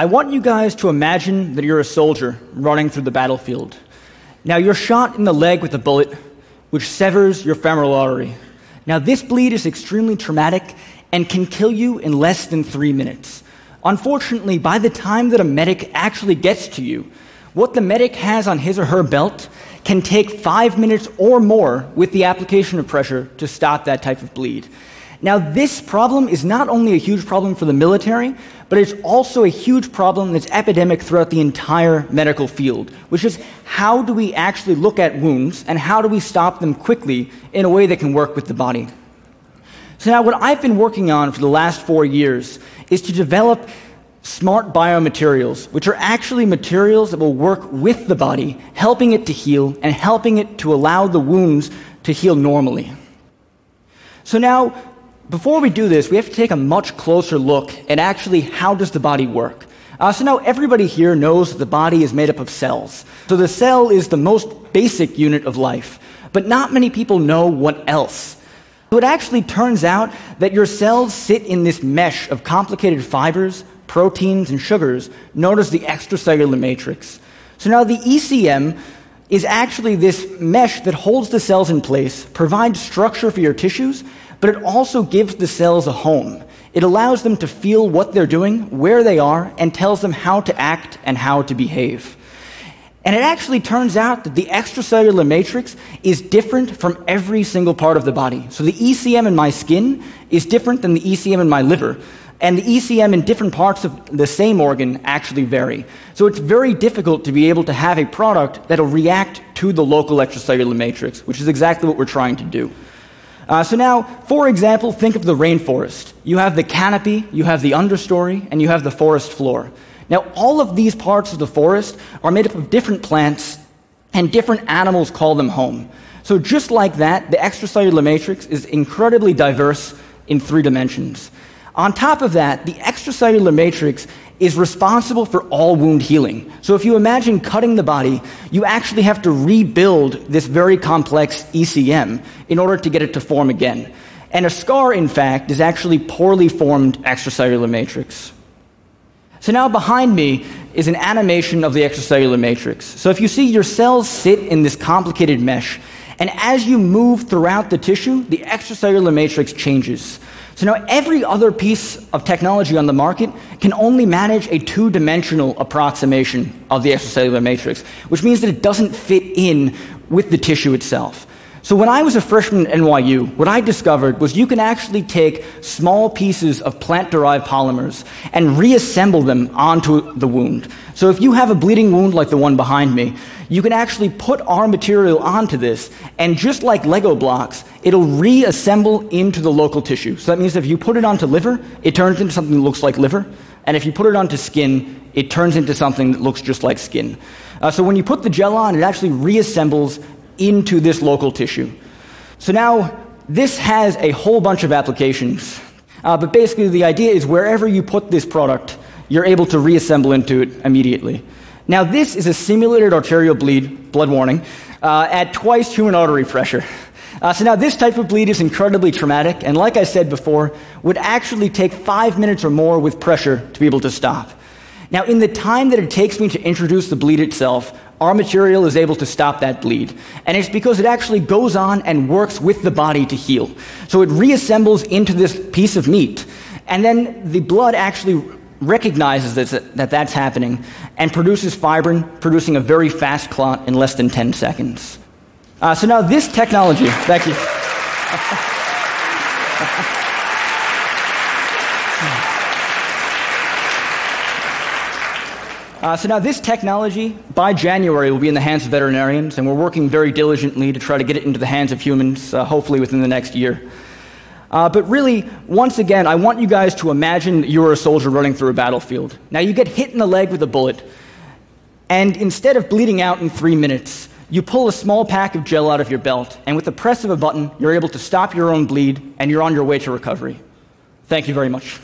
I want you guys to imagine that you're a soldier running through the battlefield. Now, you're shot in the leg with a bullet, which severs your femoral artery. Now, this bleed is extremely traumatic and can kill you in less than three minutes. Unfortunately, by the time that a medic actually gets to you, what the medic has on his or her belt can take five minutes or more with the application of pressure to stop that type of bleed. Now, this problem is not only a huge problem for the military, but it's also a huge problem that's epidemic throughout the entire medical field, which is how do we actually look at wounds and how do we stop them quickly in a way that can work with the body? So, now what I've been working on for the last four years is to develop smart biomaterials, which are actually materials that will work with the body, helping it to heal and helping it to allow the wounds to heal normally. So now, before we do this, we have to take a much closer look at actually how does the body work. Uh, so now everybody here knows that the body is made up of cells. So the cell is the most basic unit of life, but not many people know what else. So it actually turns out that your cells sit in this mesh of complicated fibers proteins, and sugars known as the extracellular matrix. So now the ECM is actually this mesh that holds the cells in place, provides structure for your tissues, but it also gives the cells a home. It allows them to feel what they're doing, where they are, and tells them how to act and how to behave. And it actually turns out that the extracellular matrix is different from every single part of the body. So the ECM in my skin is different than the ECM in my liver and the ECM in different parts of the same organ actually vary. So it's very difficult to be able to have a product that'll react to the local extracellular matrix, which is exactly what we're trying to do. Uh, so now, for example, think of the rainforest. You have the canopy, you have the understory, and you have the forest floor. Now, all of these parts of the forest are made up of different plants, and different animals call them home. So just like that, the extracellular matrix is incredibly diverse in three dimensions. On top of that, the extracellular matrix is responsible for all wound healing. So if you imagine cutting the body, you actually have to rebuild this very complex ECM in order to get it to form again. And a scar, in fact, is actually poorly formed extracellular matrix. So now behind me is an animation of the extracellular matrix. So if you see your cells sit in this complicated mesh, and as you move throughout the tissue, the extracellular matrix changes. So now every other piece of technology on the market can only manage a two dimensional approximation of the extracellular matrix, which means that it doesn't fit in with the tissue itself. So when I was a freshman at NYU, what I discovered was you can actually take small pieces of plant-derived polymers and reassemble them onto the wound. So if you have a bleeding wound like the one behind me, you can actually put our material onto this, and just like Lego blocks, it'll reassemble into the local tissue. So that means if you put it onto liver, it turns into something that looks like liver, and if you put it onto skin, it turns into something that looks just like skin. Uh, so when you put the gel on, it actually reassembles into this local tissue. So now, this has a whole bunch of applications, uh, but basically the idea is wherever you put this product, you're able to reassemble into it immediately. Now, this is a simulated arterial bleed, blood warning, uh, at twice human artery pressure. Uh, so now this type of bleed is incredibly traumatic, and like I said before, would actually take five minutes or more with pressure to be able to stop. Now, in the time that it takes me to introduce the bleed itself, our material is able to stop that bleed. And it's because it actually goes on and works with the body to heal. So it reassembles into this piece of meat. And then the blood actually recognizes that, that that's happening and produces fibrin, producing a very fast clot in less than 10 seconds. Uh, so now this technology, thank you. Uh, so now this technology, by January, will be in the hands of veterinarians, and we're working very diligently to try to get it into the hands of humans, uh, hopefully within the next year. Uh, but really, once again, I want you guys to imagine you're a soldier running through a battlefield. Now, you get hit in the leg with a bullet, and instead of bleeding out in three minutes, you pull a small pack of gel out of your belt, and with the press of a button, you're able to stop your own bleed, and you're on your way to recovery. Thank you very much.